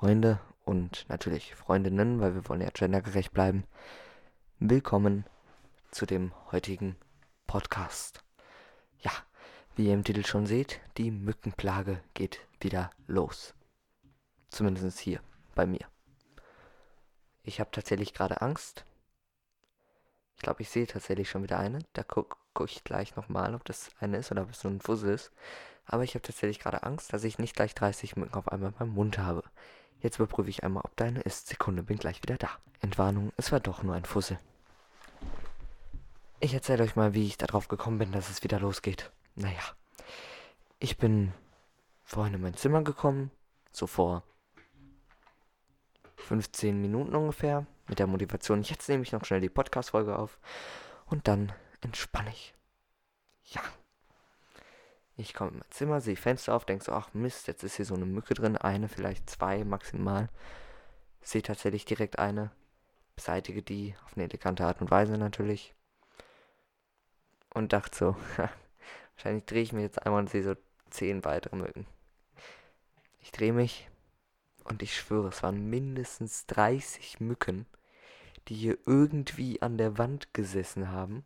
Freunde und natürlich Freundinnen, weil wir wollen ja gendergerecht bleiben. Willkommen zu dem heutigen Podcast. Ja, wie ihr im Titel schon seht, die Mückenplage geht wieder los. Zumindest hier bei mir. Ich habe tatsächlich gerade Angst. Ich glaube, ich sehe tatsächlich schon wieder eine. Da gucke guck ich gleich nochmal, ob das eine ist oder ob es so ein Fussel ist. Aber ich habe tatsächlich gerade Angst, dass ich nicht gleich 30 Mücken auf einmal beim Mund habe. Jetzt überprüfe ich einmal, ob da eine ist. Sekunde, bin gleich wieder da. Entwarnung, es war doch nur ein Fussel. Ich erzähle euch mal, wie ich darauf gekommen bin, dass es wieder losgeht. Naja, ich bin vorhin in mein Zimmer gekommen, so vor 15 Minuten ungefähr, mit der Motivation, jetzt nehme ich noch schnell die Podcast-Folge auf und dann entspanne ich. Ja. Ich komme in mein Zimmer, sehe Fenster auf, denke so, ach Mist, jetzt ist hier so eine Mücke drin, eine, vielleicht zwei maximal. Sehe tatsächlich direkt eine, beseitige die auf eine elegante Art und Weise natürlich. Und dachte so, wahrscheinlich drehe ich mich jetzt einmal und sehe so zehn weitere Mücken. Ich drehe mich und ich schwöre, es waren mindestens 30 Mücken, die hier irgendwie an der Wand gesessen haben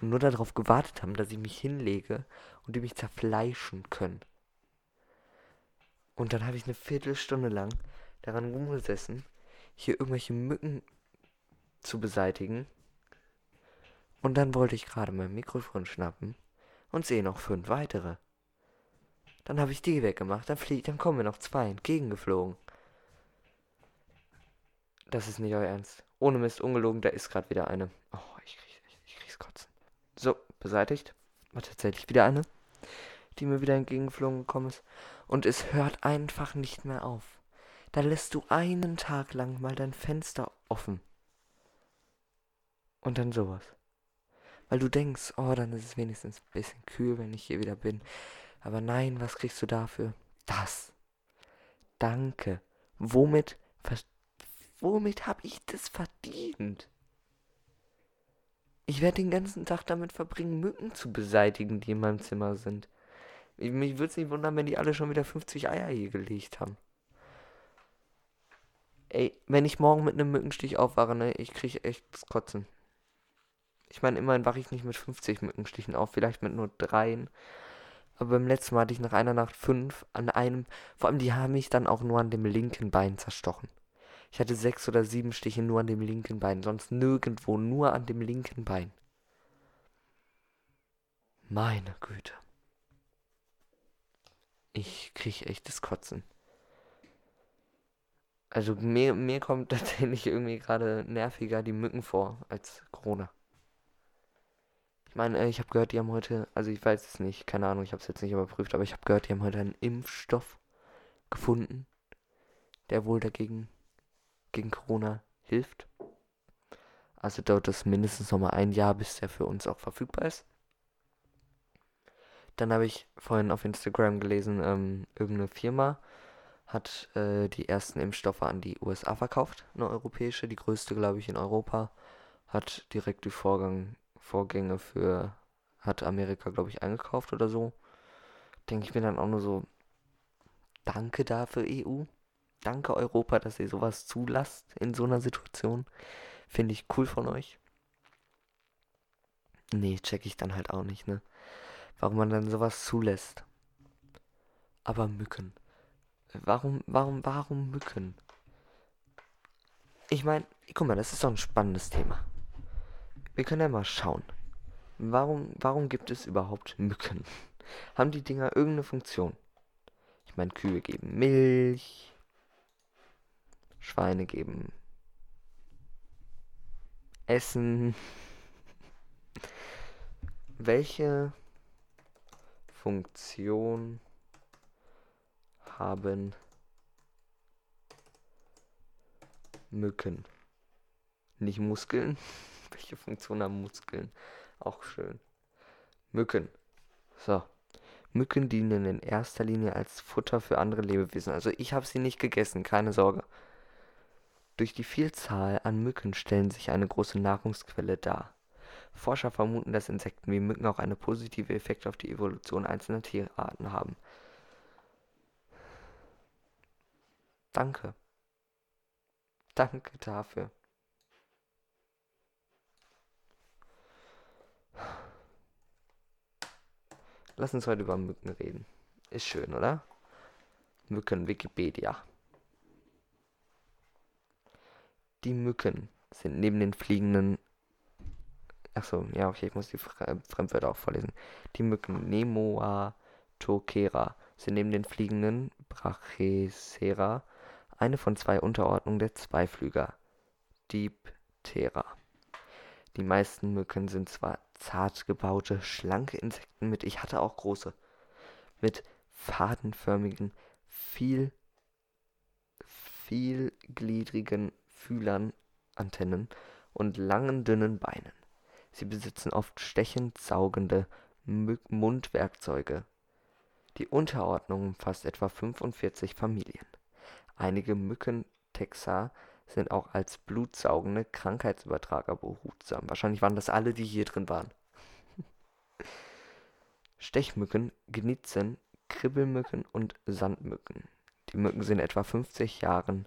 und nur darauf gewartet haben, dass ich mich hinlege und die mich zerfleischen können. Und dann habe ich eine Viertelstunde lang daran rumgesessen, hier irgendwelche Mücken zu beseitigen. Und dann wollte ich gerade mein Mikrofon schnappen und sehe noch fünf weitere. Dann habe ich die weggemacht, dann fliegt, dann kommen mir noch zwei entgegengeflogen. Das ist nicht euer Ernst. Ohne Mist, ungelogen, da ist gerade wieder eine. Oh, ich, krieg, ich, ich krieg's kotzen. So, beseitigt. War tatsächlich wieder eine, die mir wieder entgegengeflogen gekommen ist. Und es hört einfach nicht mehr auf. Da lässt du einen Tag lang mal dein Fenster offen. Und dann sowas. Weil du denkst, oh, dann ist es wenigstens ein bisschen kühl, wenn ich hier wieder bin. Aber nein, was kriegst du dafür? Das. Danke. Womit Womit habe ich das verdient? Ich werde den ganzen Tag damit verbringen, Mücken zu beseitigen, die in meinem Zimmer sind. Mich würde es nicht wundern, wenn die alle schon wieder 50 Eier hier gelegt haben. Ey, wenn ich morgen mit einem Mückenstich aufwache, ne, ich kriege echt das Kotzen. Ich meine, immerhin wache ich nicht mit 50 Mückenstichen auf, vielleicht mit nur dreien. Aber beim letzten Mal hatte ich nach einer Nacht fünf an einem. Vor allem, die haben mich dann auch nur an dem linken Bein zerstochen. Ich hatte sechs oder sieben Stiche nur an dem linken Bein, sonst nirgendwo, nur an dem linken Bein. Meine Güte. Ich kriege echtes Kotzen. Also mir, mir kommt tatsächlich irgendwie gerade nerviger die Mücken vor als Corona. Ich meine, äh, ich habe gehört, die haben heute, also ich weiß es nicht, keine Ahnung, ich habe es jetzt nicht überprüft, aber ich habe gehört, die haben heute einen Impfstoff gefunden, der wohl dagegen gegen Corona hilft. Also dauert es mindestens noch mal ein Jahr, bis der für uns auch verfügbar ist. Dann habe ich vorhin auf Instagram gelesen, ähm, irgendeine Firma hat äh, die ersten Impfstoffe an die USA verkauft, eine europäische, die größte, glaube ich, in Europa, hat direkt die Vorgang, Vorgänge für, hat Amerika, glaube ich, eingekauft oder so. Denke ich mir dann auch nur so, danke dafür, EU. Danke Europa, dass ihr sowas zulasst in so einer Situation. Finde ich cool von euch. Nee, check ich dann halt auch nicht, ne? Warum man dann sowas zulässt. Aber Mücken. Warum, warum, warum Mücken? Ich meine, guck mal, das ist doch ein spannendes Thema. Wir können ja mal schauen. Warum, warum gibt es überhaupt Mücken? Haben die Dinger irgendeine Funktion? Ich meine, Kühe geben Milch, Schweine geben Essen. Welche Funktion haben Mücken? Nicht Muskeln? Welche Funktion haben Muskeln? Auch schön. Mücken. So. Mücken dienen in erster Linie als Futter für andere Lebewesen. Also ich habe sie nicht gegessen, keine Sorge. Durch die Vielzahl an Mücken stellen sich eine große Nahrungsquelle dar. Forscher vermuten, dass Insekten wie Mücken auch einen positiven Effekt auf die Evolution einzelner Tierarten haben. Danke. Danke dafür. Lass uns heute über Mücken reden. Ist schön, oder? Mücken Wikipedia. Die Mücken sind neben den fliegenden. Achso, ja, okay, ich muss die Fremdwörter auch vorlesen. Die Mücken Nemoatokera sind neben den fliegenden Brachycera eine von zwei Unterordnungen der Zweiflüger (Diptera). Die meisten Mücken sind zwar zart gebaute, schlanke Insekten mit ich hatte auch große mit fadenförmigen, viel vielgliedrigen Fühlern (Antennen) und langen, dünnen Beinen. Sie besitzen oft stechend saugende Mundwerkzeuge. Die Unterordnung umfasst etwa 45 Familien. Einige Mückentexer sind auch als blutsaugende Krankheitsübertrager behutsam. Wahrscheinlich waren das alle, die hier drin waren. Stechmücken, Gnitzen, Kribbelmücken und Sandmücken. Die Mücken sind etwa 50 Jahren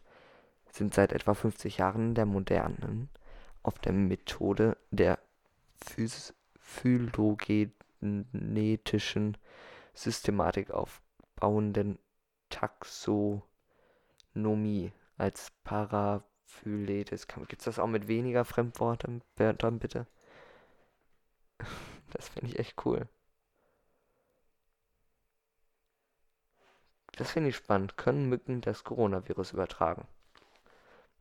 sind seit etwa 50 Jahren der modernen, auf der Methode der phylogenetischen Systematik aufbauenden Taxonomie als Paraphyletes. Gibt es das auch mit weniger Fremdworten bitte? Das finde ich echt cool. Das finde ich spannend. Können Mücken das Coronavirus übertragen?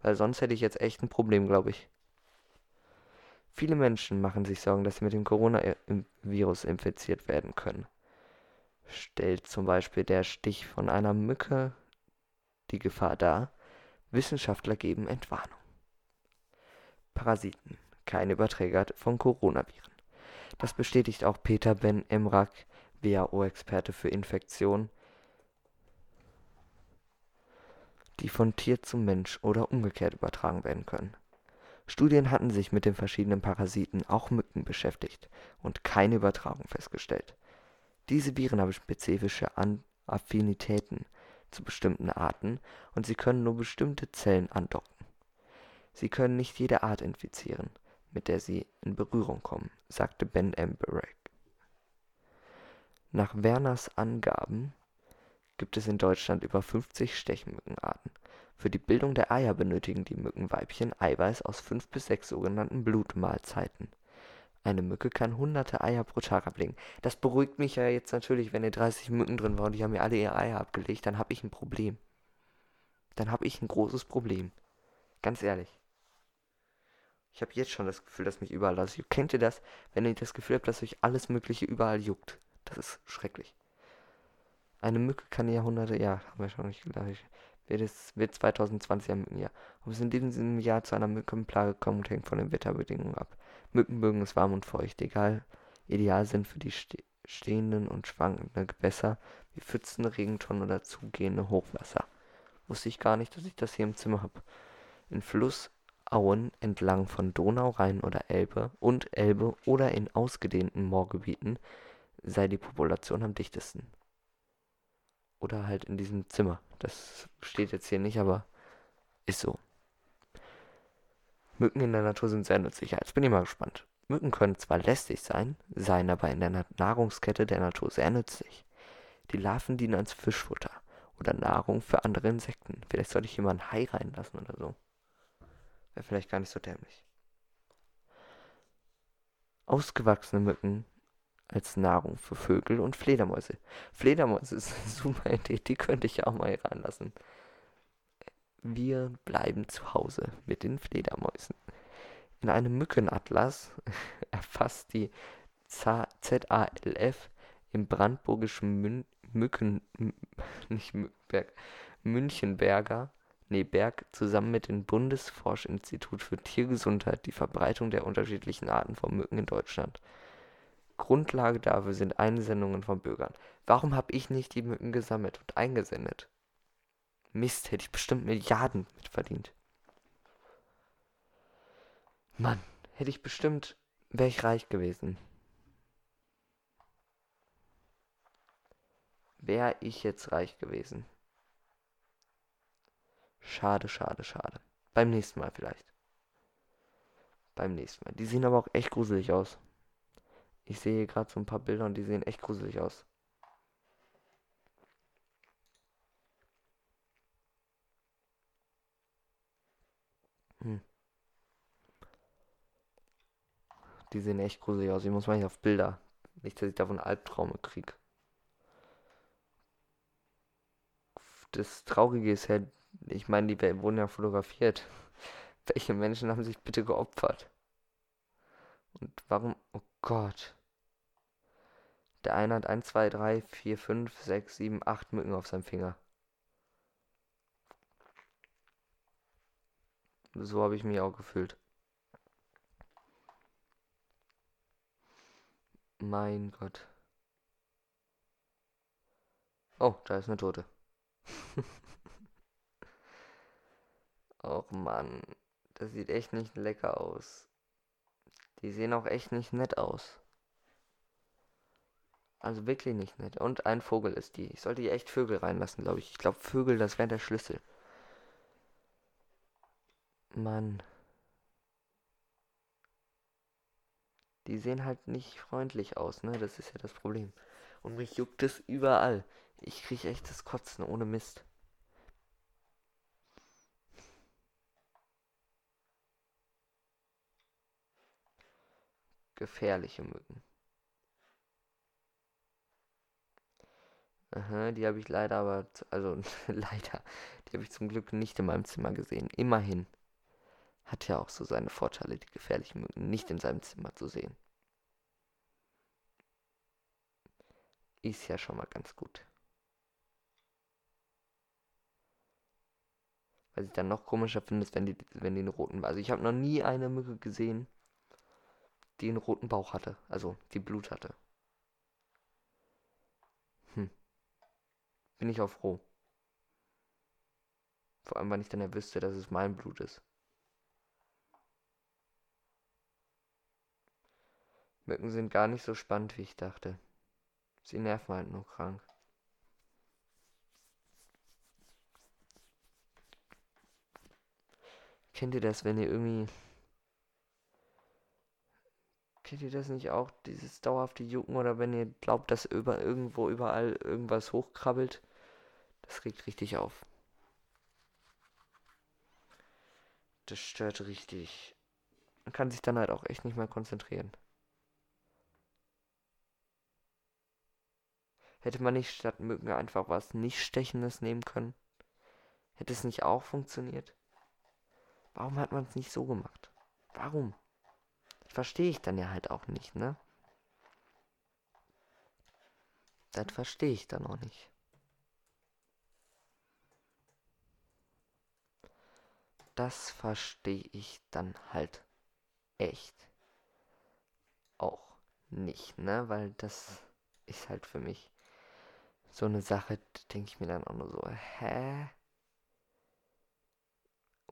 Weil sonst hätte ich jetzt echt ein Problem, glaube ich. Viele Menschen machen sich Sorgen, dass sie mit dem Coronavirus infiziert werden können. Stellt zum Beispiel der Stich von einer Mücke die Gefahr dar, Wissenschaftler geben Entwarnung. Parasiten, kein Überträger von Coronaviren. Das bestätigt auch Peter Ben Emrak, WHO-Experte für Infektionen, die von Tier zu Mensch oder umgekehrt übertragen werden können. Studien hatten sich mit den verschiedenen Parasiten, auch Mücken, beschäftigt und keine Übertragung festgestellt. Diese Viren haben spezifische Affinitäten zu bestimmten Arten und sie können nur bestimmte Zellen andocken. Sie können nicht jede Art infizieren, mit der sie in Berührung kommen, sagte Ben Emberek. Nach Werners Angaben gibt es in Deutschland über 50 Stechmückenarten. Für die Bildung der Eier benötigen die Mückenweibchen Eiweiß aus fünf bis sechs sogenannten Blutmahlzeiten. Eine Mücke kann hunderte Eier pro Tag ablegen. Das beruhigt mich ja jetzt natürlich, wenn hier 30 Mücken drin waren und die haben mir alle ihre Eier abgelegt, dann habe ich ein Problem. Dann habe ich ein großes Problem. Ganz ehrlich. Ich habe jetzt schon das Gefühl, dass mich überall das juckt. Kennt ihr das, wenn ihr das Gefühl habt, dass euch alles Mögliche überall juckt? Das ist schrecklich. Eine Mücke kann Jahrhunderte, ja, haben wir schon nicht gedacht, wird es wird 2020 ein Mückenjahr. Ob es in diesem Jahr zu einer Mückenplage kommt, hängt von den Wetterbedingungen ab. Mücken mögen es warm und feucht, egal. Ideal sind für die ste stehenden und schwankenden Gewässer wie Pfützen, Regentonnen oder zugehende Hochwasser. Wusste ich gar nicht, dass ich das hier im Zimmer habe. In Flussauen entlang von Donau, Rhein oder Elbe und Elbe oder in ausgedehnten Moorgebieten sei die Population am dichtesten. Oder halt in diesem Zimmer. Das steht jetzt hier nicht, aber ist so. Mücken in der Natur sind sehr nützlich. Jetzt bin ich mal gespannt. Mücken können zwar lästig sein, seien aber in der Nahrungskette der Natur sehr nützlich. Die Larven dienen als Fischfutter oder Nahrung für andere Insekten. Vielleicht sollte ich hier mal ein Hai reinlassen oder so. Wäre vielleicht gar nicht so dämlich. Ausgewachsene Mücken als Nahrung für Vögel und Fledermäuse. Fledermäuse ist eine super Idee, die könnte ich auch mal hier reinlassen. Wir bleiben zu Hause mit den Fledermäusen. In einem Mückenatlas erfasst die ZALF im brandenburgischen Mün Mücken, nicht Mückenberg, Münchenberger nee, Berg zusammen mit dem Bundesforschungsinstitut für Tiergesundheit die Verbreitung der unterschiedlichen Arten von Mücken in Deutschland. Grundlage dafür sind Einsendungen von Bürgern. Warum habe ich nicht die Mücken gesammelt und eingesendet? Mist, hätte ich bestimmt Milliarden mit verdient. Mann, hätte ich bestimmt, wäre ich reich gewesen. Wäre ich jetzt reich gewesen. Schade, schade, schade. Beim nächsten Mal vielleicht. Beim nächsten Mal. Die sehen aber auch echt gruselig aus. Ich sehe gerade so ein paar Bilder und die sehen echt gruselig aus. Hm. Die sehen echt gruselig aus. Ich muss mal nicht auf Bilder. Nicht, dass ich davon Albtraume kriege. Das Traurige ist ja, ich meine, die wurden ja fotografiert. Welche Menschen haben sich bitte geopfert? Und warum? Oh Gott. Der eine hat 1, 2, 3, 4, 5, 6, 7, 8 Mücken auf seinem Finger. So habe ich mich auch gefühlt. Mein Gott. Oh, da ist eine Tote. Och Mann, das sieht echt nicht lecker aus. Die sehen auch echt nicht nett aus. Also wirklich nicht nett. Und ein Vogel ist die. Ich sollte hier echt Vögel reinlassen, glaube ich. Ich glaube, Vögel, das wäre der Schlüssel. Mann. Die sehen halt nicht freundlich aus, ne? Das ist ja das Problem. Und mich juckt es überall. Ich kriege echt das Kotzen ohne Mist. Gefährliche Mücken. Aha, die habe ich leider aber, also leider, die habe ich zum Glück nicht in meinem Zimmer gesehen. Immerhin. Hat ja auch so seine Vorteile, die gefährlichen Mücken nicht in seinem Zimmer zu sehen. Ist ja schon mal ganz gut. Was ich dann noch komischer finde, ist, wenn die, wenn die einen roten, also ich habe noch nie eine Mücke gesehen, die einen roten Bauch hatte, also die Blut hatte. Hm. Bin ich auch froh. Vor allem, weil ich dann ja wüsste, dass es mein Blut ist. Mücken sind gar nicht so spannend, wie ich dachte. Sie nerven halt nur krank. Kennt ihr das, wenn ihr irgendwie... Kennt ihr das nicht auch, dieses dauerhafte Jucken oder wenn ihr glaubt, dass über irgendwo überall irgendwas hochkrabbelt? Das regt richtig auf. Das stört richtig. Man kann sich dann halt auch echt nicht mehr konzentrieren. Hätte man nicht statt Mücken einfach was nicht Stechendes nehmen können? Hätte es nicht auch funktioniert? Warum hat man es nicht so gemacht? Warum? Verstehe ich dann ja halt auch nicht, ne? Das verstehe ich dann auch nicht. Das verstehe ich dann halt echt auch nicht, ne? Weil das ist halt für mich so eine Sache, denke ich mir dann auch nur so, hä?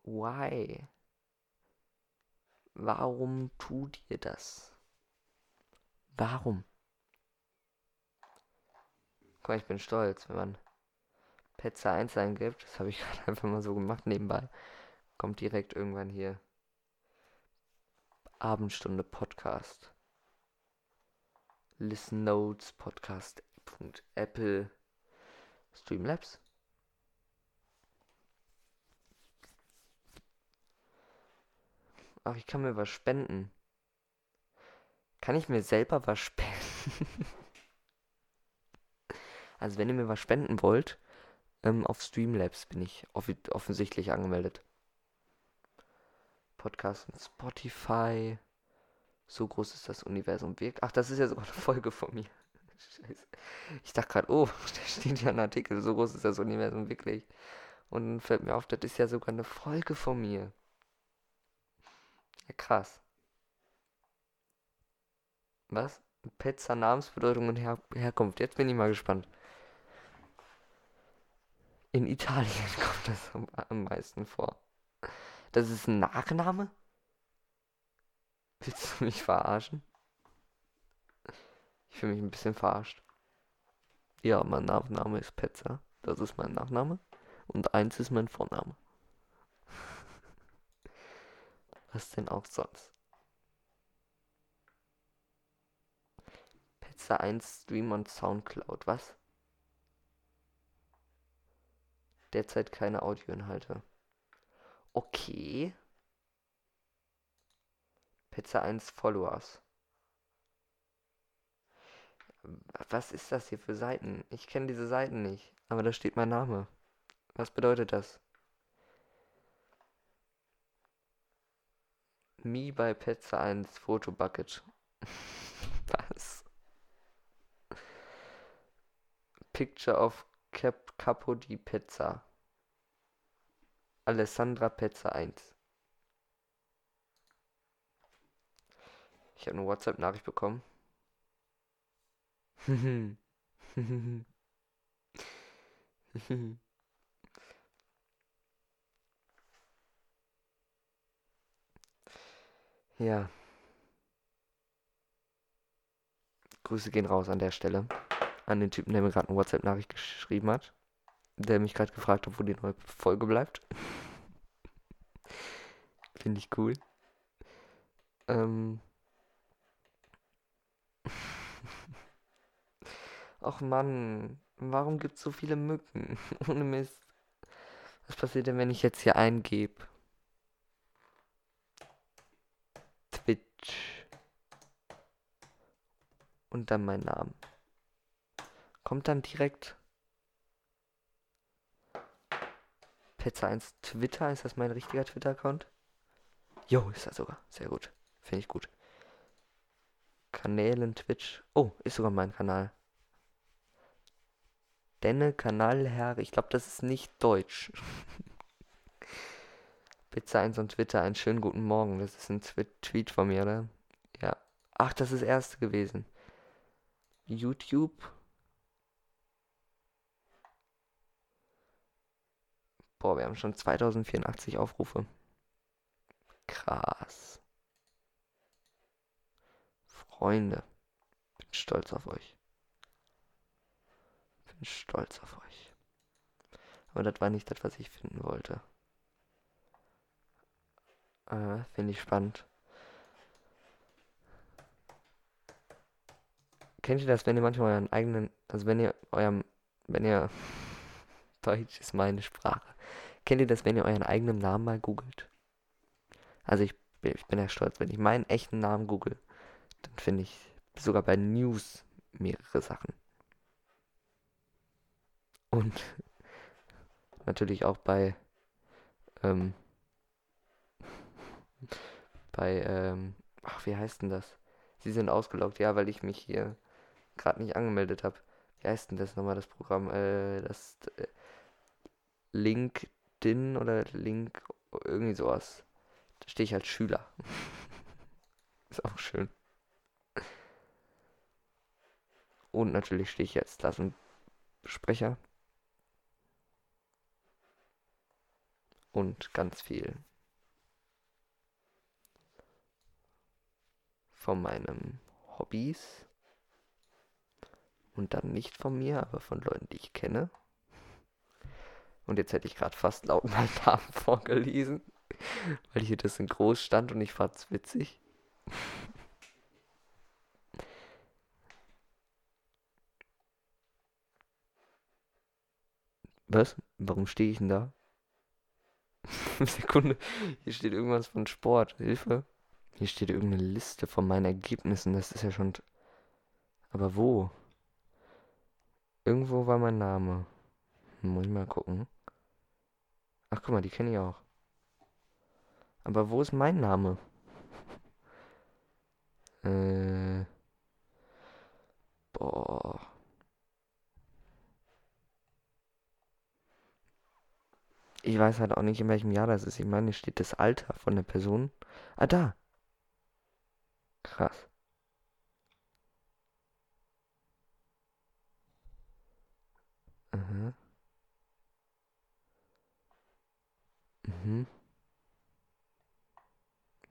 Why? Warum tut ihr das? Warum? Guck mal, ich bin stolz, wenn man Petze 1 eingibt. Das habe ich gerade einfach mal so gemacht nebenbei. Kommt direkt irgendwann hier. Abendstunde Podcast. Listen Notes Podcast Apple Streamlabs. Ach, ich kann mir was spenden. Kann ich mir selber was spenden? also wenn ihr mir was spenden wollt, ähm, auf Streamlabs bin ich off offensichtlich angemeldet. Podcast und Spotify. So groß ist das Universum wirklich. Ach, das ist ja sogar eine Folge von mir. Scheiße. Ich dachte gerade, oh, da steht ja ein Artikel, so groß ist das Universum wirklich. Und dann fällt mir auf, das ist ja sogar eine Folge von mir. Ja, krass. Was? Pizza, Namensbedeutung und Her Herkunft. Jetzt bin ich mal gespannt. In Italien kommt das am, am meisten vor. Das ist ein Nachname? Willst du mich verarschen? Ich fühle mich ein bisschen verarscht. Ja, mein Nachname ist Petzer. Das ist mein Nachname. Und eins ist mein Vorname. Was denn auch sonst? Pizza 1 Stream und Soundcloud, was? Derzeit keine Audioinhalte. Okay. Pizza 1 Followers. Was ist das hier für Seiten? Ich kenne diese Seiten nicht, aber da steht mein Name. Was bedeutet das? Me bei Pizza 1 Fotobucket. Was? Picture of Cap Capo di Pizza. Alessandra Pizza 1. Ich habe eine WhatsApp-Nachricht bekommen. ja. Grüße gehen raus an der Stelle. An den Typen, der mir gerade eine WhatsApp-Nachricht geschrieben hat. Der mich gerade gefragt hat, wo die neue Folge bleibt. Finde ich cool. Ähm. Ach Mann, warum gibt es so viele Mücken? Ohne Mist. Was passiert denn, wenn ich jetzt hier eingebe? Twitch. Und dann mein Name. Kommt dann direkt Pizza 1 Twitter. Ist das mein richtiger Twitter-Account? Jo, ist das sogar. Sehr gut. Finde ich gut. Kanälen Twitch. Oh, ist sogar mein Kanal. Denne Kanalherr. Ich glaube, das ist nicht deutsch. Pizza 1 und Twitter. Einen schönen guten Morgen. Das ist ein Tweet von mir, oder? Ja. Ach, das ist das erste gewesen. YouTube. Boah, wir haben schon 2084 Aufrufe. Krass. Freunde. Bin stolz auf euch bin stolz auf euch. Aber das war nicht das, was ich finden wollte. Äh, Finde ich spannend. Kennt ihr das, wenn ihr manchmal euren eigenen, also wenn ihr eurem, wenn ihr, Deutsch ist meine Sprache. Kennt ihr das, wenn ihr euren eigenen Namen mal googelt? Also ich, ich bin ja stolz, wenn ich meinen echten Namen google, dann finde ich sogar bei News mehrere Sachen. Und natürlich auch bei ähm, bei ähm, ach, wie heißt denn das? Sie sind ausgeloggt, ja, weil ich mich hier gerade nicht angemeldet habe. Wie heißt denn das nochmal, das Programm? Äh, das äh, LinkedIn oder Link, irgendwie sowas. Da stehe ich als Schüler. Ist auch schön. Und natürlich stehe ich jetzt als Sprecher. und ganz viel von meinen Hobbys und dann nicht von mir, aber von Leuten, die ich kenne. Und jetzt hätte ich gerade fast laut meinen Namen vorgelesen, weil hier das in groß stand und ich fand's witzig. Was? Warum stehe ich denn da? Sekunde. Hier steht irgendwas von Sport. Hilfe. Hier steht irgendeine Liste von meinen Ergebnissen. Das ist ja schon. Aber wo? Irgendwo war mein Name. Muss ich mal gucken. Ach, guck mal, die kenne ich auch. Aber wo ist mein Name? Äh. Boah. Ich weiß halt auch nicht, in welchem Jahr das ist. Ich meine, steht das Alter von der Person. Ah, da. Krass. Mhm. Mhm.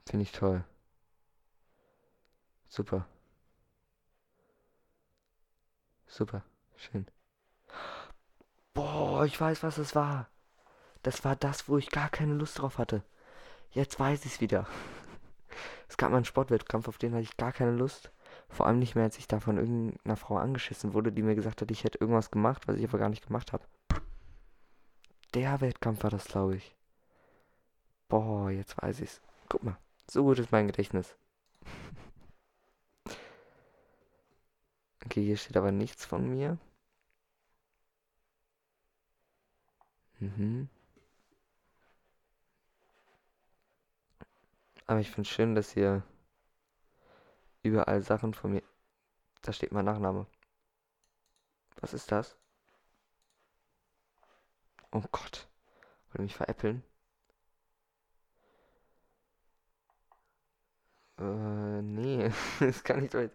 Finde ich toll. Super. Super. Schön. Boah, ich weiß, was es war. Das war das, wo ich gar keine Lust drauf hatte. Jetzt weiß ich es wieder. Es gab mal einen Sportwettkampf, auf den hatte ich gar keine Lust. Vor allem nicht mehr, als ich da von irgendeiner Frau angeschissen wurde, die mir gesagt hat, ich hätte irgendwas gemacht, was ich aber gar nicht gemacht habe. Der Wettkampf war das, glaube ich. Boah, jetzt weiß ich's. Guck mal, so gut ist mein Gedächtnis. Okay, hier steht aber nichts von mir. Mhm. Aber ich finde schön, dass hier überall Sachen von mir. Da steht mein Nachname. Was ist das? Oh Gott. Wollt ihr mich veräppeln? Äh, nee. das kann nicht so.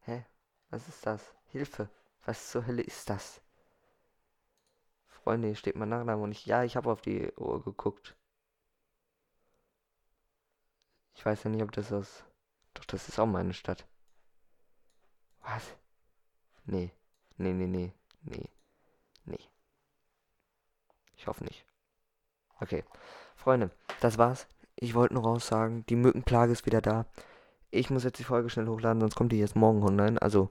Hä? Was ist das? Hilfe. Was zur Hölle ist das? Freunde, hier steht mein Nachname und ich. Ja, ich habe auf die Uhr geguckt. Ich weiß ja nicht, ob das aus. Doch, das ist auch meine Stadt. Was? Nee. Nee, nee, nee. Nee. Nee. Ich hoffe nicht. Okay. Freunde, das war's. Ich wollte nur raussagen, die Mückenplage ist wieder da. Ich muss jetzt die Folge schnell hochladen, sonst kommt die jetzt morgen online. Also,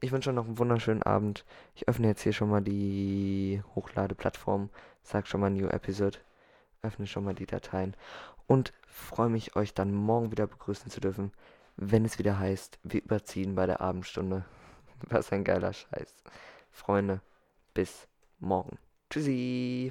ich wünsche euch noch einen wunderschönen Abend. Ich öffne jetzt hier schon mal die Hochladeplattform. Sag schon mal New Episode. Öffne schon mal die Dateien. Und freue mich, euch dann morgen wieder begrüßen zu dürfen, wenn es wieder heißt, wir überziehen bei der Abendstunde. Was ein geiler Scheiß. Freunde, bis morgen. Tschüssi.